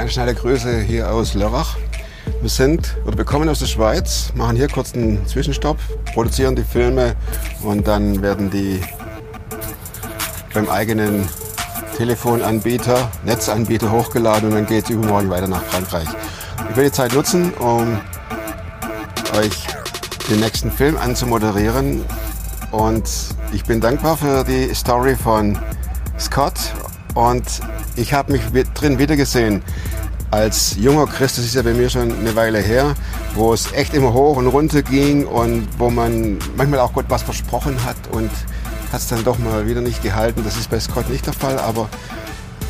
Ganz schnelle Grüße hier aus Lörrach. Wir sind oder wir kommen aus der Schweiz, machen hier kurz einen Zwischenstopp, produzieren die Filme und dann werden die beim eigenen Telefonanbieter, Netzanbieter hochgeladen und dann geht es übermorgen weiter nach Frankreich. Ich will die Zeit nutzen, um euch den nächsten Film anzumoderieren und ich bin dankbar für die Story von Scott und ich habe mich drin wiedergesehen als junger Christ, das ist ja bei mir schon eine Weile her, wo es echt immer hoch und runter ging und wo man manchmal auch Gott was versprochen hat und hat es dann doch mal wieder nicht gehalten. Das ist bei Scott nicht der Fall, aber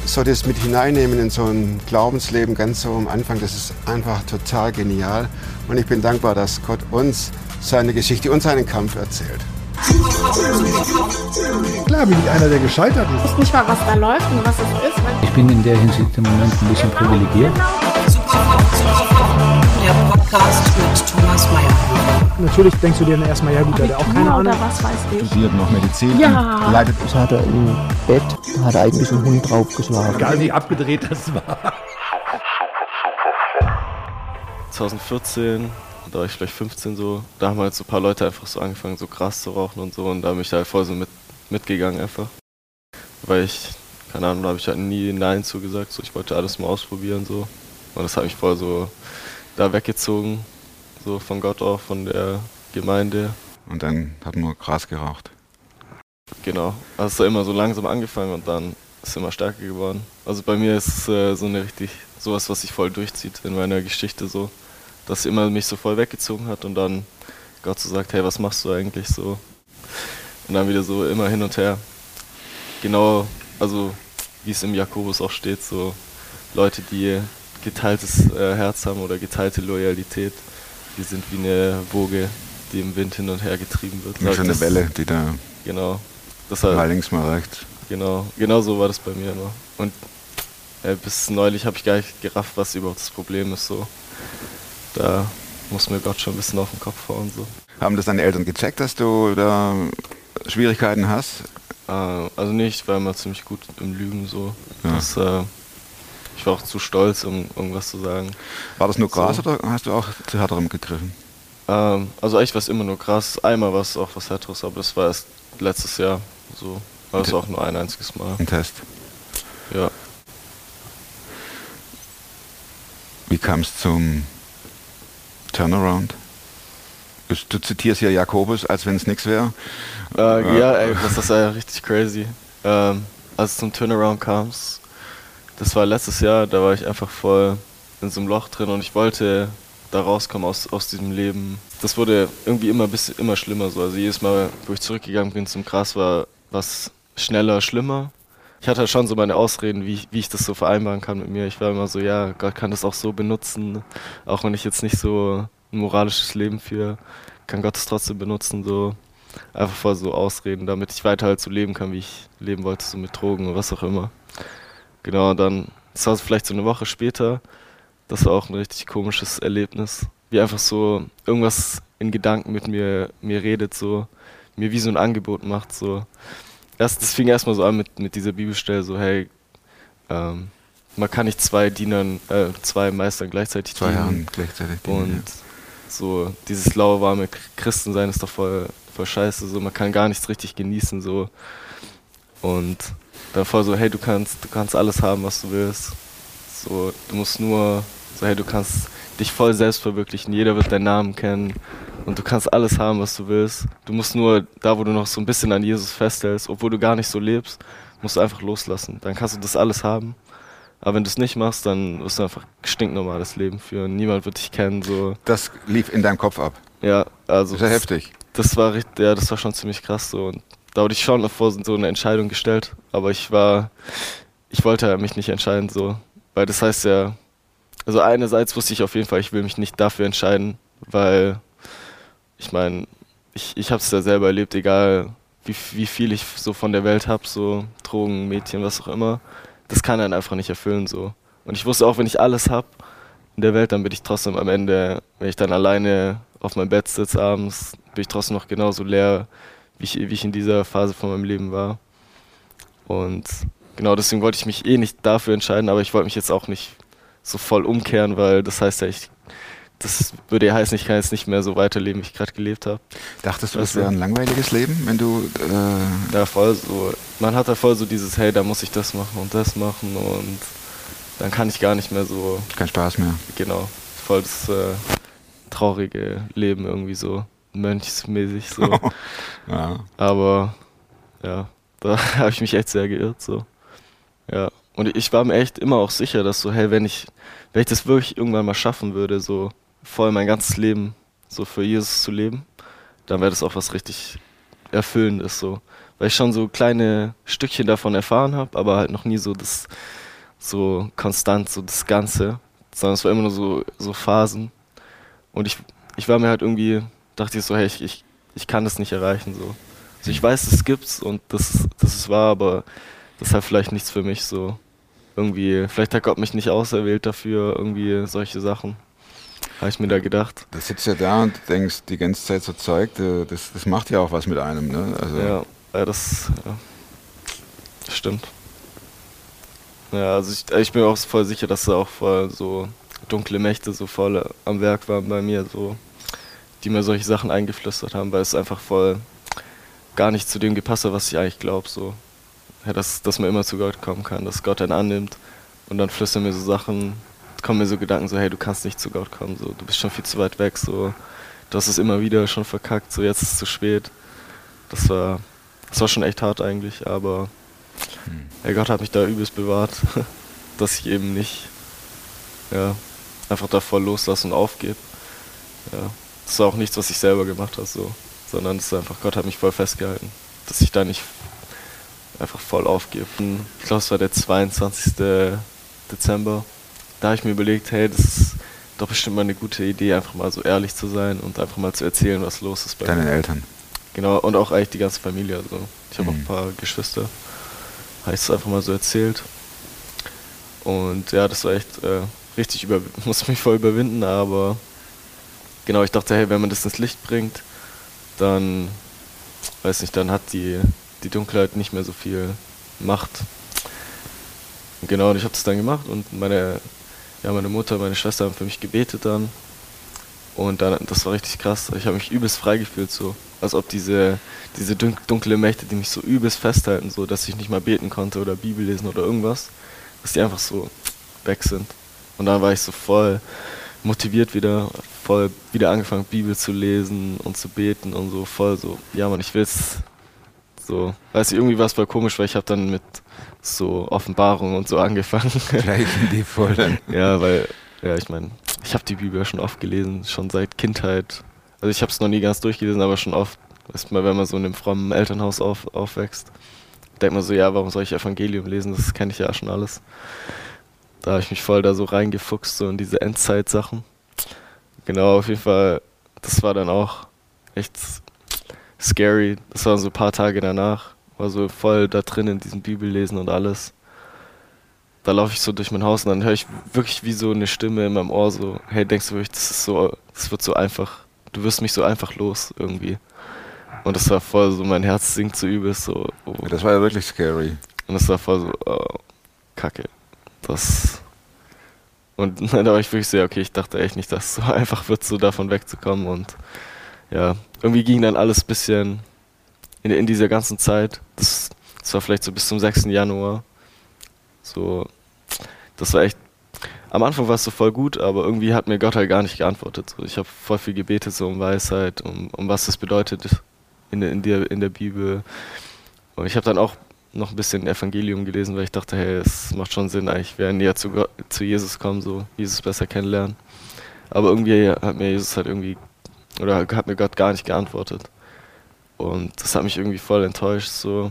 so das mit hineinnehmen in so ein Glaubensleben ganz so am Anfang, das ist einfach total genial. Und ich bin dankbar, dass Gott uns seine Geschichte und seinen Kampf erzählt. Klar bin ich einer, der gescheitert ist. Ich weiß nicht mal, was da läuft und was es ist. Ich bin in der Hinsicht im Moment ein bisschen privilegiert. Der Podcast mit Thomas Mayer. Natürlich denkst du dir dann erstmal, ja gut, der hat auch keine Ahnung. Was weiß ich. Studiert noch Medizin. Ja. Leidet Das hat er im Bett, hat er eigentlich einen Hund draufgeschlagen. Egal wie abgedreht das war. 2014, da war ich vielleicht 15 so, da haben halt so ein paar Leute einfach so angefangen, so Gras zu rauchen und so und da bin ich da halt voll so mit, mitgegangen einfach. Weil ich, keine Ahnung, da habe ich halt nie Nein zugesagt, so ich wollte alles mal ausprobieren so. Und das hat mich voll so da weggezogen, so von Gott auch, von der Gemeinde. Und dann hat man Gras geraucht. Genau. Also immer so langsam angefangen und dann ist es immer stärker geworden. Also bei mir ist es äh, so eine richtig, sowas, was sich voll durchzieht in meiner Geschichte so, dass immer mich so voll weggezogen hat und dann Gott so sagt, hey, was machst du eigentlich so? Und dann wieder so immer hin und her. Genau, also wie es im Jakobus auch steht, so Leute, die geteiltes äh, Herz haben oder geteilte Loyalität, die sind wie eine Woge, die im Wind hin und her getrieben wird. Wie so eine Welle, die da Genau. Das mal links, mal rechts. Genau, genau so war das bei mir immer. Und äh, bis neulich habe ich gar nicht gerafft, was überhaupt das Problem ist. So. Da muss mir Gott schon ein bisschen auf den Kopf hauen. So. Haben das deine Eltern gecheckt, dass du da Schwierigkeiten hast? Äh, also nicht, ich war immer ziemlich gut im Lügen. So. Ja. Das, äh, ich war auch zu stolz, um irgendwas zu sagen. War das nur Gras So. oder hast du auch zu härterem gegriffen? Ähm, also eigentlich war es immer nur krass. Einmal war es auch was Härteres, aber das war erst letztes Jahr so. War es auch nur ein einziges Mal. Ein Test. Ja. Wie kam es zum Turnaround? Du, zitierst hier Jakobus, als wenn es nichts wäre. Äh, ja, ey, das ist ja richtig crazy. Ähm, als es zum Turnaround kam, das war letztes Jahr, da war ich einfach voll in so einem Loch drin und ich wollte da rauskommen aus, aus diesem Leben. Das wurde irgendwie immer bisschen immer schlimmer so. Also jedes Mal, wo ich zurückgegangen bin zum Gras, war was schneller, schlimmer. Ich hatte schon so meine Ausreden, wie, ich- wie ich das so vereinbaren kann mit mir. Ich war immer so, ja, Gott kann das auch so benutzen, auch wenn ich jetzt nicht so ein moralisches Leben führe, kann Gott es trotzdem benutzen, so einfach voll so Ausreden, damit ich weiter halt so leben kann, wie ich leben wollte, so mit Drogen oder was auch immer. Genau, dann, das war vielleicht so eine Woche später, das war auch ein richtig komisches Erlebnis. Wie einfach so irgendwas in Gedanken mit mir, mir redet, so, mir wie so ein Angebot macht, so. Erst, das fing erstmal so an mit, mit dieser Bibelstelle, so, hey, ähm, man kann nicht zwei Dienern, äh, zwei Meistern gleichzeitig Zwei dienen. Gleichzeitig. dienen, Und so dieses lauwarme Christensein ist doch voll, voll scheiße. So, man kann gar nichts richtig genießen. So. Und dann voll so, hey, du kannst, du kannst alles haben, was du willst. So, du musst nur, so, hey, du kannst dich voll selbst verwirklichen. Jeder wird deinen Namen kennen. Und du kannst alles haben, was du willst. Du musst nur, da wo du noch so ein bisschen an Jesus festhältst, obwohl du gar nicht so lebst, musst du einfach loslassen. Dann kannst du das alles haben. Aber wenn du es nicht machst, dann wirst du einfach stinknormales Leben führen. Niemand wird dich kennen. So. Das lief in deinem Kopf ab. Ja, also Das ist ja heftig. das war richtig, ja, das war schon ziemlich krass so. Und da wurde ich schon vor so eine Entscheidung gestellt, aber ich war, ich wollte ja mich nicht entscheiden so, weil das heißt ja, also einerseits wusste ich auf jeden Fall, ich will mich nicht dafür entscheiden, weil ich meine, ich, ich habe es ja selber erlebt, egal wie, wie viel ich so von der Welt habe, so Drogen, Mädchen, was auch immer, das kann einen einfach nicht erfüllen so. Und ich wusste auch, wenn ich alles habe in der Welt, dann bin ich trotzdem am Ende, wenn ich dann alleine auf meinem Bett sitze abends, bin ich trotzdem noch genauso leer, wie ich, wie ich in dieser Phase von meinem Leben war. Und genau deswegen wollte ich mich eh nicht dafür entscheiden, aber ich wollte mich jetzt auch nicht so voll umkehren, weil das heißt ja, ich, das würde ja heißen, ich kann jetzt nicht mehr so weiterleben, wie ich gerade gelebt habe. Dachtest du, das Also- wäre ein langweiliges Leben, wenn du. Äh, Ja, voll so. Man hat da voll so dieses, hey, da muss ich das machen und das machen und dann kann ich gar nicht mehr so, kein Spaß mehr. genau, voll das äh, traurige Leben irgendwie so, mönchsmäßig so. Ja. Aber ja, da habe ich mich echt sehr geirrt so. Ja. Und ich war mir echt immer auch sicher, dass so, hey, wenn ich, wenn ich das wirklich irgendwann mal schaffen würde, so voll mein ganzes Leben so für Jesus zu leben, dann wäre das auch was richtig Erfüllendes so. Weil ich schon so kleine Stückchen davon erfahren habe, aber halt noch nie so das so konstant, so das Ganze. Sondern es war immer nur so, so Phasen. Und ich, ich war mir halt irgendwie, dachte ich so, hey, ich, ich, ich kann das nicht erreichen so. Also ich weiß, es gibt's und das, ist- das ist wahr, aber das ist halt vielleicht nichts für mich so. Irgendwie, vielleicht hat Gott mich nicht auserwählt dafür, irgendwie solche Sachen. Habe ich mir da gedacht. Du sitzt ja da und denkst die ganze Zeit so Zeug, das, das macht ja auch was mit einem. Ne? Also, Ja, ja das ja. stimmt. Ja, also ich, ich bin auch voll sicher, dass da auch voll so dunkle Mächte so voll am Werk waren bei mir, so, die mir solche Sachen eingeflüstert haben, weil es einfach voll gar nicht zu dem gepasst hat, was ich eigentlich glaube, so. Ja, dass, dass man immer zu Gott kommen kann, dass Gott einen annimmt und dann flüstern mir so Sachen, kommen mir so Gedanken so, hey, du kannst nicht zu Gott kommen, so, du bist schon viel zu weit weg, so, du hast es immer wieder schon verkackt, so, jetzt ist es zu spät. Das war, das war schon echt hart eigentlich, aber ja, Gott hat mich da übelst bewahrt, dass ich eben nicht ja, einfach davor loslasse und aufgebe. Ja, das war auch nichts, was ich selber gemacht habe, so, sondern es ist einfach, Gott hat mich voll festgehalten, dass ich da nicht einfach voll aufgebe. Ich glaube, es war der 22. Dezember. Da habe ich mir überlegt, hey, das ist doch bestimmt mal eine gute Idee, einfach mal so ehrlich zu sein und einfach mal zu erzählen, was los ist bei mir. Deinen Eltern. Genau, und auch eigentlich die ganze Familie. Also ich habe auch Mhm. ein paar Geschwister. Habe ich es einfach mal so erzählt. Und ja, das war echt äh, richtig über muss mich voll überwinden, aber genau, ich dachte, hey, wenn man das ins Licht bringt, dann weiß nicht, dann hat die, die Dunkelheit nicht mehr so viel Macht. Genau, und ich habe das dann gemacht und meine, ja, meine Mutter, meine Schwester haben für mich gebetet dann. Und dann, das war richtig krass. Ich habe mich übelst frei gefühlt, so. Als ob diese, diese dun dunkle Mächte, die mich so übelst festhalten, so, dass ich nicht mal beten konnte oder Bibel lesen oder irgendwas, dass die einfach so weg sind. Und dann war ich so voll motiviert wieder, voll wieder angefangen, Bibel zu lesen und zu beten und so, voll so, ja man, ich will's. So, weiß ich, irgendwie war es voll komisch, weil ich habe dann mit so Offenbarungen und so angefangen. Gleich in die Vollen. Ja, weil, ja, ich meine, ich habe die Bibel ja schon oft gelesen, schon seit Kindheit. Also ich habe es noch nie ganz durchgelesen, aber schon oft. Weißt mal, wenn man so in einem frommen Elternhaus auf, aufwächst, denkt man so, ja, warum soll ich Evangelium lesen? Das kenne ich ja schon alles. Da habe ich mich voll da so reingefuchst, so in diese Endzeit-Sachen. Genau, auf jeden Fall, das war dann auch echt scary. Das waren so ein paar Tage danach. War so voll da drin in diesem Bibellesen und alles da laufe ich so durch mein Haus und dann höre ich wirklich wie so eine Stimme in meinem Ohr so, hey, denkst du wirklich, das ist so, das wird so einfach, du wirst mich so einfach los irgendwie. Und das war voll so, mein Herz sinkt so übelst so. Oh. Das war ja wirklich scary. Und das war voll so, oh, kacke. Das. Und da war ich wirklich so, ja, okay, ich dachte echt nicht, dass es so einfach wird, so davon wegzukommen. Und ja, irgendwie ging dann alles ein bisschen in, in dieser ganzen Zeit. Das, das war vielleicht so bis zum 6. Januar. So, das war echt. Am Anfang war es so voll gut, aber irgendwie hat mir Gott halt gar nicht geantwortet. So, ich habe voll viel gebetet, so um Weisheit, um, um was das bedeutet in, der- in, der, in der Bibel. Und ich habe dann auch noch ein bisschen Evangelium gelesen, weil ich dachte, hey, es macht schon Sinn, eigentlich wäre näher zu, Gott, zu Jesus kommen, so Jesus besser kennenlernen. Aber irgendwie hat mir Jesus halt irgendwie, oder hat mir Gott gar nicht geantwortet. Und das hat mich irgendwie voll enttäuscht, so.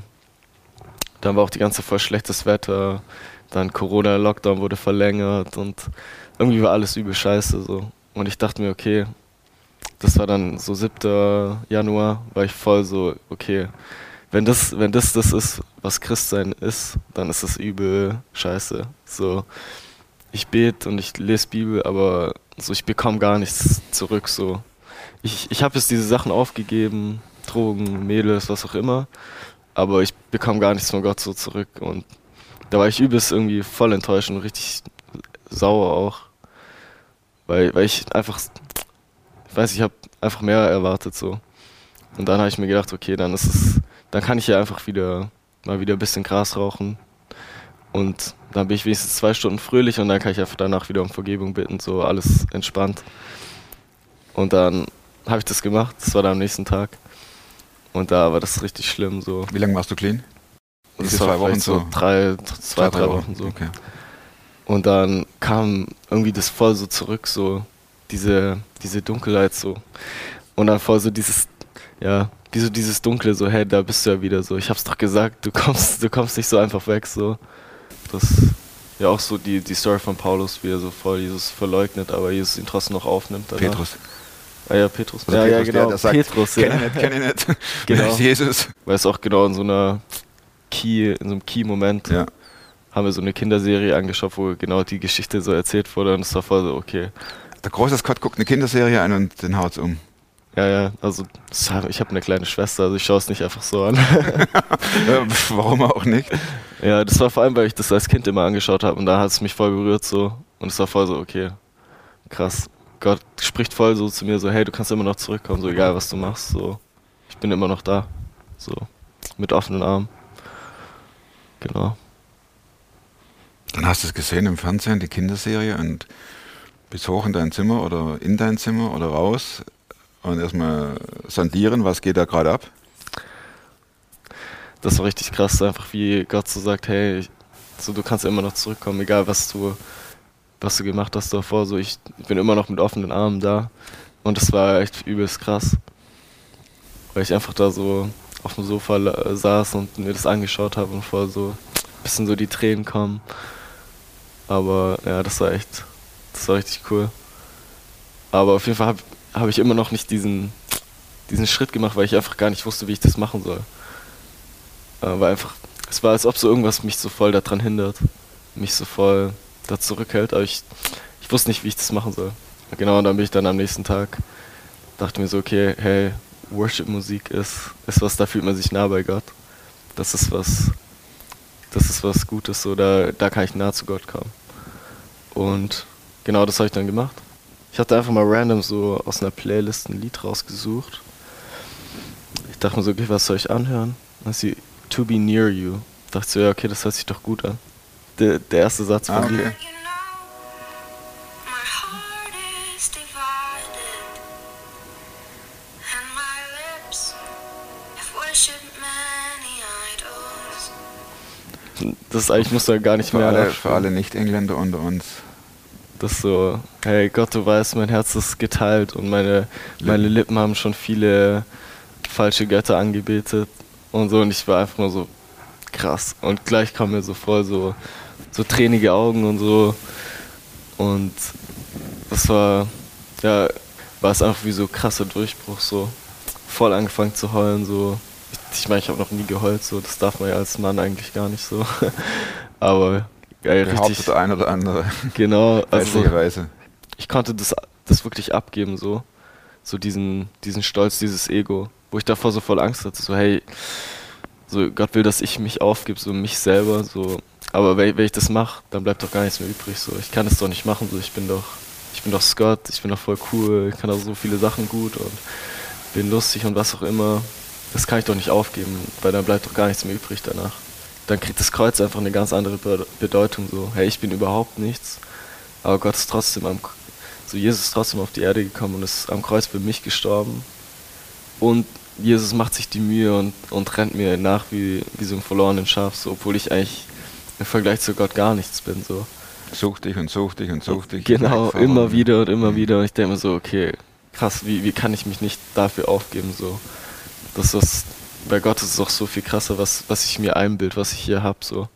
Dann war auch die ganze voll schlechtes Wetter, dann Corona-Lockdown wurde verlängert und irgendwie war alles übel scheiße, so. Und ich dachte mir, okay, das war dann so 7. Januar, war ich voll so, okay, wenn das, wenn das das ist, was Christsein ist, dann ist das übel scheiße. So, ich bete und ich lese Bibel, aber so ich bekomme gar nichts zurück. So, ich, ich habe jetzt diese Sachen aufgegeben, Drogen, Mädels, was auch immer, aber ich bekomme gar nichts von Gott so zurück und da war ich übelst irgendwie voll enttäuscht und richtig sauer auch. Weil, weil ich einfach, ich weiß, ich habe einfach mehr erwartet so. Und dann habe ich mir gedacht, okay, dann ist es, dann kann ich ja einfach wieder mal wieder ein bisschen Gras rauchen. Und dann bin ich wenigstens zwei Stunden fröhlich und dann kann ich einfach danach wieder um Vergebung bitten, so alles entspannt. Und dann habe ich das gemacht, das war dann am nächsten Tag. Und da war das richtig schlimm, so. Wie lange warst du clean? Und Diese das war zwei Wochen so drei, zwei, drei Wochen so. Okay. Und dann kam irgendwie das voll so zurück, so diese, diese Dunkelheit so. Und dann voll so dieses, ja, wie so dieses Dunkle, so, hey, da bist du ja wieder so. Ich hab's doch gesagt, du kommst, du kommst nicht so einfach weg, so. Das, ja auch so die, die Story von Paulus, wie er so voll Jesus verleugnet, aber Jesus ihn trotzdem noch aufnimmt. danach. Petrus. Ah ja, Petrus. Also ja, ja, Petrus, der, genau. der sagt, Petrus, ja. Kenn ich nicht, kenn ich nicht. Genau. Jesus? Weil es auch genau in so einer Key, in so einem Key-Moment Ja. haben wir so eine Kinderserie angeschaut, wo genau die Geschichte so erzählt wurde und es war voll so, okay. Der große Scott guckt eine Kinderserie an und den haut's um. Ja, ja, also ich habe eine kleine Schwester, also ich schaue es nicht einfach so an. Warum auch nicht? ja, das war vor allem, weil ich das als Kind immer angeschaut habe und da hat es mich voll berührt so und es war voll so, okay, krass. Gott spricht voll so zu mir so, hey, du kannst immer noch zurückkommen, so egal was du machst, so ich bin immer noch da, so mit offenen Armen. Genau. Dann hast du es gesehen im Fernsehen, die Kinderserie, und bist hoch in dein Zimmer oder in dein Zimmer oder raus und erstmal sondieren, was geht da gerade ab. das war richtig krass, einfach wie Gott so sagt, hey, so du kannst immer noch zurückkommen, egal was du, was du gemacht hast davor, so ich bin immer noch mit offenen Armen da. Und das war echt übelst krass. Weil ich einfach da so auf dem Sofa la- saß und mir das angeschaut habe und voll so ein bisschen so die Tränen kommen. Aber ja, das war echt, das war richtig cool. Aber auf jeden Fall habe hab ich immer noch nicht diesen, diesen Schritt gemacht, weil ich einfach gar nicht wusste, wie ich das machen soll. Äh, weil einfach, es war, als ob so irgendwas mich so voll daran hindert, mich so voll da zurückhält, aber ich, ich wusste nicht, wie ich das machen soll. Genau, und dann bin ich dann am nächsten Tag, dachte mir so, okay, hey, Worship-Musik ist, ist was, da fühlt man sich nah bei Gott. Das ist was, das ist was Gutes, so, da, da kann ich nah zu Gott kommen. Und genau das habe ich dann gemacht. Ich hatte einfach mal random so aus einer Playlist ein Lied rausgesucht. Ich dachte mir so, okay, was soll ich anhören? Dann ist sie To Be Near You. Dachte so, ja, okay, das hört sich doch gut an. Der, der erste Satz von Ah, Lied. okay. You know, my heart is divided, and my lips have worshipped many idols. Das ist eigentlich, muss da gar nicht Für mehr alle, für alle Nicht-Engländer unter uns. Das so, hey Gott, du weißt, mein Herz ist geteilt und meine, meine Lippen haben schon viele falsche Götter angebetet und so und ich war einfach nur so krass. Und gleich kam mir so voll so, so tränige Augen und so und das war, ja, war es einfach wie so krasser Durchbruch, so voll angefangen zu heulen, so. Ich, ich meine, ich habe noch nie geheult, so, das darf man ja als Mann eigentlich gar nicht so. Aber geil, Behauptet richtig. der ein oder andere. Genau, also ich konnte das, das wirklich abgeben, so. So diesen, diesen Stolz, dieses Ego, wo ich davor so voll Angst hatte, so hey, so Gott will, dass ich mich aufgebe, so mich selber, so. Aber wenn, wenn ich das mache, dann bleibt doch gar nichts mehr übrig, so. Ich kann das doch nicht machen, so. Ich bin doch, ich bin doch Scott, ich bin doch voll cool, ich kann auch so viele Sachen gut und bin lustig und was auch immer. Das kann ich doch nicht aufgeben, weil dann bleibt doch gar nichts mehr übrig danach. Dann kriegt das Kreuz einfach eine ganz andere Be- Bedeutung, so. Hey, ich bin überhaupt nichts, aber Gott ist trotzdem am, so Jesus ist trotzdem auf die Erde gekommen und ist am Kreuz für mich gestorben. Und Jesus macht sich die Mühe und, und rennt mir nach wie, wie so ein verlorenen Schaf, so, obwohl ich eigentlich im Vergleich zu Gott gar nichts bin. So. Such dich und such dich und such dich. Genau, immer wieder und immer wieder. Und ich denke mir so, okay, krass, wie, wie kann ich mich nicht dafür aufgeben? So. Das ist, bei Gott ist es auch so viel krasser, was, was ich mir einbild, was ich hier habe. So.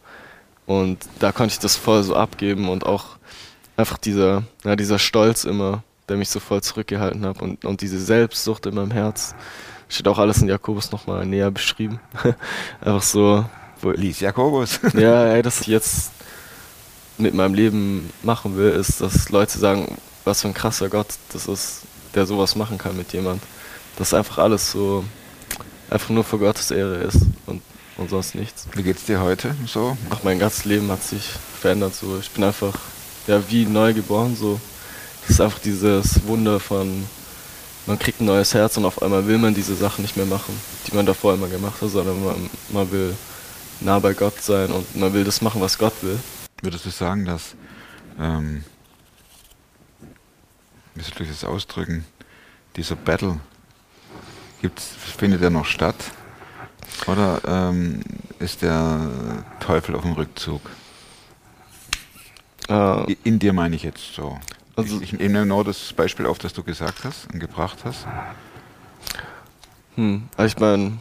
Und da konnte ich das voll so abgeben und auch einfach dieser, ja, dieser Stolz immer, der mich so voll zurückgehalten hat und, und diese Selbstsucht in meinem Herz. Steht auch alles in Jakobus nochmal näher beschrieben. einfach so, Lies Jakobus. ja, ey, das ich jetzt mit meinem Leben machen will, ist, dass Leute sagen, was für ein krasser Gott das ist, der sowas machen kann mit jemand. Dass einfach alles so einfach nur für Gottes Ehre ist und, und sonst nichts. Wie geht's dir heute so? Auch mein ganzes Leben hat sich verändert. So. Ich bin einfach ja, wie neu geboren, so. Das ist einfach dieses Wunder von, man kriegt ein neues Herz und auf einmal will man diese Sachen nicht mehr machen, die man davor immer gemacht hat, sondern man, man will nah bei Gott sein und man will das machen, was Gott will. Würdest du sagen, dass, ähm, wie soll ich das ausdrücken, dieser Battle, gibt's, findet er noch statt? Oder ähm, ist der Teufel auf dem Rückzug? Äh, In dir meine ich jetzt so. Also- ich, ich nehme nur das Beispiel auf, das du gesagt hast und gebracht hast. Hm, also ich meine,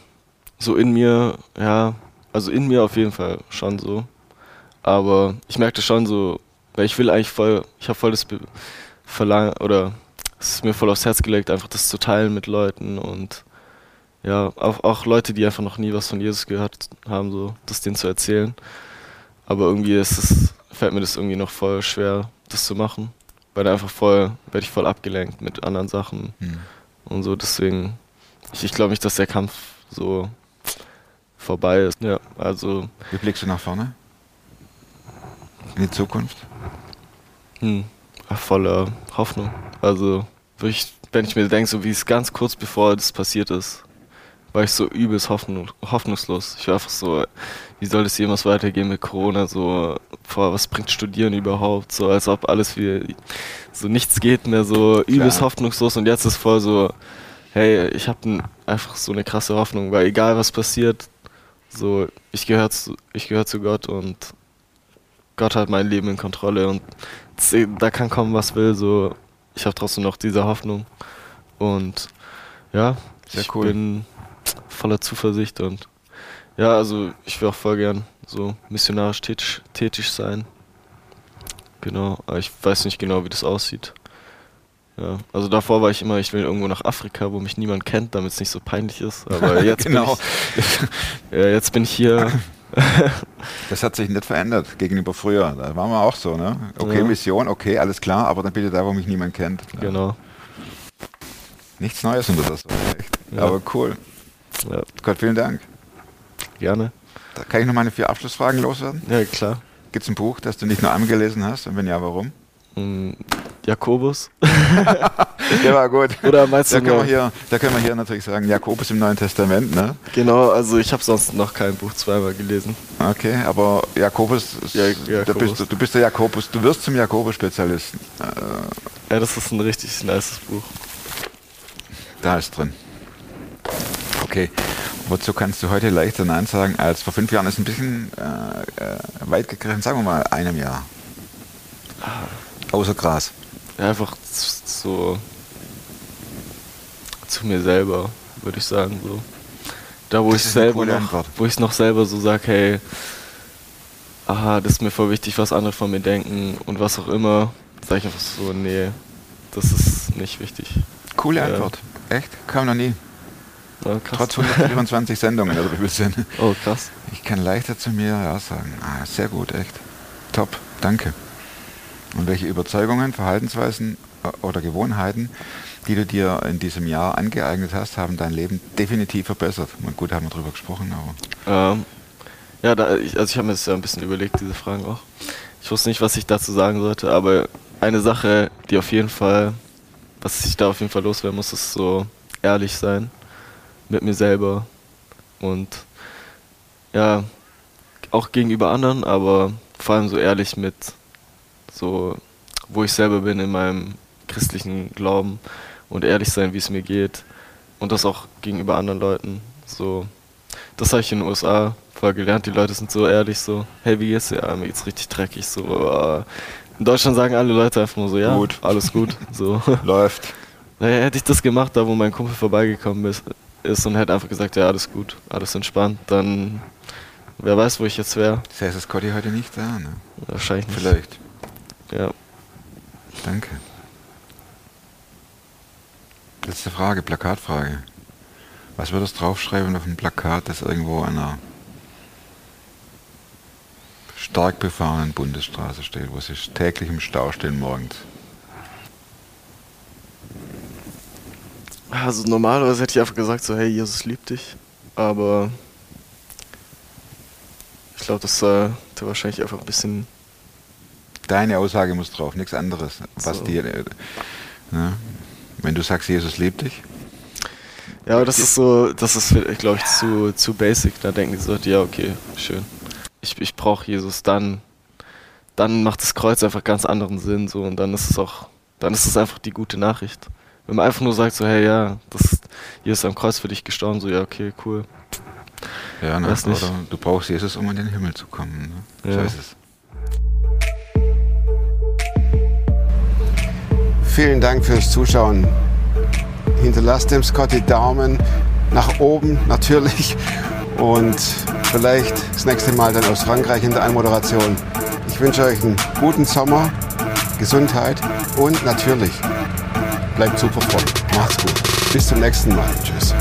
so in mir, ja, also in mir auf jeden Fall schon so. Aber ich merkte schon so, weil ich will eigentlich voll, ich habe voll das Be Verlangen, oder es ist mir voll aufs Herz gelegt, einfach das zu teilen mit Leuten und ja, auch, auch Leute, die einfach noch nie was von Jesus gehört haben, so, das denen zu erzählen. Aber irgendwie ist es, fällt mir das irgendwie noch voll schwer, das zu machen. Weil einfach voll, werde ich voll abgelenkt mit anderen Sachen Hm. und so, deswegen, ich, ich glaube nicht, dass der Kampf so vorbei ist. Ja, also, Wie blickst du nach vorne? In die Zukunft? hm, voller Hoffnung. Also, wirklich, wenn ich mir denke, so wie es ganz kurz bevor das passiert ist, war ich so übelst hoffnung, hoffnungslos. Ich war einfach so, wie soll das jemals weitergehen mit Corona? So, boah, was bringt Studieren überhaupt? So, als ob alles wie, so nichts geht mehr, so übelst Klar. hoffnungslos. Und jetzt ist voll so, hey, ich habe einfach so eine krasse Hoffnung, weil egal was passiert, so, ich gehöre zu, ich gehör zu Gott und Gott hat mein Leben in Kontrolle und da kann kommen, was will, so, ich habe trotzdem noch diese Hoffnung und ja, Sehr ich cool. bin voller Zuversicht und ja, also ich will auch voll gern so missionarisch tätig, tätig sein. Genau, aber ich weiß nicht genau, wie das aussieht. Ja, also davor war ich immer, ich will irgendwo nach Afrika, wo mich niemand kennt, damit es nicht so peinlich ist. Aber jetzt Genau. bin ich, ja, jetzt bin ich hier. Das hat sich nicht verändert gegenüber früher. Da waren wir auch so, ne? Okay, Ja. Mission, okay, alles klar, aber dann bitte da, wo mich niemand kennt. Klar. Genau. Nichts Neues unter das. Ja. Aber cool. Ja, Gott, vielen Dank. gerne. Da kann ich noch meine vier Abschlussfragen loswerden. Ja, klar. Gibt es ein Buch, das du nicht nur einmal gelesen hast? Und wenn ja, warum? Jakobus. Der war gut. Oder meinst Da du können, wir hier, da können wir hier natürlich sagen, Jakobus im Neuen Testament, ne? Genau, also ich habe sonst noch kein Buch zweimal gelesen. Okay, aber Jakobus, ist- Ja, Du, Jakobus. bist, du bist der Jakobus, du wirst zum Jakobus-Spezialisten. Äh, Ja, das ist ein richtig nices Buch. da ist drin. Okay, wozu kannst du heute leichter Nein sagen als vor fünf Jahren? Ist ein bisschen äh, äh, weit gegriffen, sagen wir mal einem Jahr. Außer Gras. Einfach so zu mir selber, würde ich sagen. So. Da, wo ich selber noch, wo ich noch selber so sage, hey, aha, das ist mir voll wichtig, was andere von mir denken und was auch immer, sage ich einfach so, nee, das ist nicht wichtig. Coole Ja. Antwort. Echt? Kam noch nie. Ja, krass. Trotz 124 Sendungen viel sind. Oh, krass. Ich kann leichter zu mir ja sagen. Ah, sehr gut, echt. Top, danke. Und welche Überzeugungen, Verhaltensweisen äh, oder Gewohnheiten, die du dir in diesem Jahr angeeignet hast, haben dein Leben definitiv verbessert? Na gut, haben wir drüber gesprochen, aber Ähm, ja, da, ich, also ich habe mir das ja ein bisschen überlegt, diese Fragen auch. Ich wusste nicht, was ich dazu sagen sollte, aber eine Sache, die auf jeden Fall, was ich da auf jeden Fall loswerden muss, ist so ehrlich sein mit mir selber und ja, auch gegenüber anderen, aber vor allem so ehrlich mit so, wo ich selber bin in meinem christlichen Glauben und ehrlich sein, wie es mir geht und das auch gegenüber anderen Leuten. So, das habe ich in den USA voll gelernt. Die Leute sind so ehrlich, so, hey, wie geht's dir? Ja, mir geht's richtig dreckig. So, äh, in Deutschland sagen alle Leute einfach nur so, ja, Gut. alles gut. So. läuft. Naja, hätte ich das gemacht, da wo mein Kumpel vorbeigekommen ist, ist und hätte einfach gesagt, ja, alles gut, alles entspannt, dann wer weiß, wo ich jetzt wäre. Das heißt, ist Scotty heute nicht da? Ne? Wahrscheinlich nicht. Vielleicht. Ja. Danke. Letzte Frage, Plakatfrage. Was würdest du draufschreiben auf ein Plakat, das irgendwo an einer stark befahrenen Bundesstraße steht, wo sie täglich im Stau stehen morgens? Also normalerweise hätte ich einfach gesagt, so, hey, Jesus liebt dich. Aber ich glaube, das sollte wahrscheinlich einfach ein bisschen Deine Aussage muss drauf, nichts anderes. Was So. dir, äh, ne? Wenn du sagst, Jesus liebt dich, Ja, aber das ist so, das ist, glaube ich, zu, zu basic. Da denken die Leute, ja, okay, schön. Ich, ich brauche Jesus, dann, dann macht das Kreuz einfach ganz anderen Sinn, so, und dann ist es auch, dann ist es einfach die gute Nachricht. Wenn man einfach nur sagt, so, hey, ja, das, Jesus ist am Kreuz für dich gestorben, so, ja, okay, cool. ja, ne? Weiß nicht. du brauchst Jesus, um in den Himmel zu kommen. Ne? So Ja. ist es. Vielen Dank fürs Zuschauen. Hinterlasst dem Scotty Daumen nach oben natürlich und vielleicht das nächste Mal dann aus Frankreich in der Anmoderation. Ich wünsche euch einen guten Sommer, Gesundheit und natürlich bleibt super fromm. Macht's gut. Bis zum nächsten Mal. Tschüss.